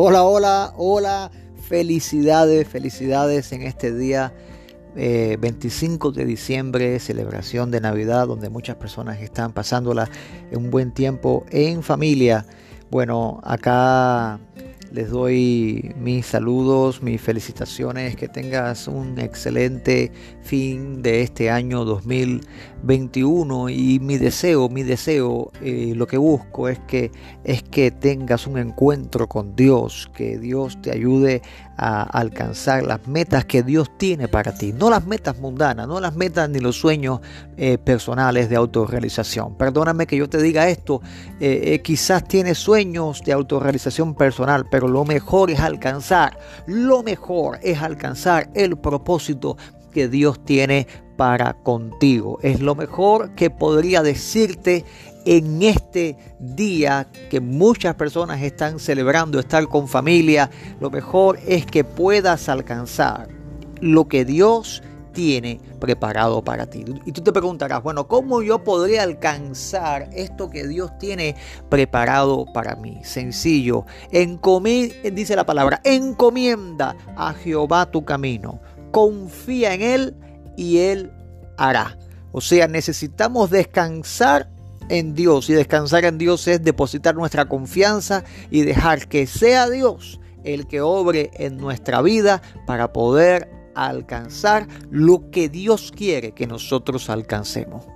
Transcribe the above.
Hola, hola, hola. Felicidades, felicidades en este día 25 eh, de diciembre, celebración de Navidad, donde muchas personas están pasándola un buen tiempo en familia. Bueno, acá les doy mis saludos, mis felicitaciones, que tengas un excelente fin de este año 2021 y mi deseo, mi deseo, eh, lo que busco es que es que tengas un encuentro con Dios, que Dios te ayude a alcanzar las metas que Dios tiene para ti, no las metas mundanas, no las metas ni los sueños eh, personales de autorrealización. Perdóname que yo te diga esto, eh, quizás tienes sueños de autorrealización personal, pero lo mejor es alcanzar, lo mejor es alcanzar el propósito que Dios tiene para contigo. Es lo mejor que podría decirte en este día que muchas personas están celebrando estar con familia. Lo mejor es que puedas alcanzar lo que Dios tiene preparado para ti. Y tú te preguntarás, bueno, ¿cómo yo podría alcanzar esto que Dios tiene preparado para mí? Sencillo, dice la palabra, encomienda a Jehová tu camino, confía en Él y Él hará. O sea, necesitamos descansar en Dios y descansar en Dios es depositar nuestra confianza y dejar que sea Dios el que obre en nuestra vida para poder alcanzar lo que Dios quiere que nosotros alcancemos.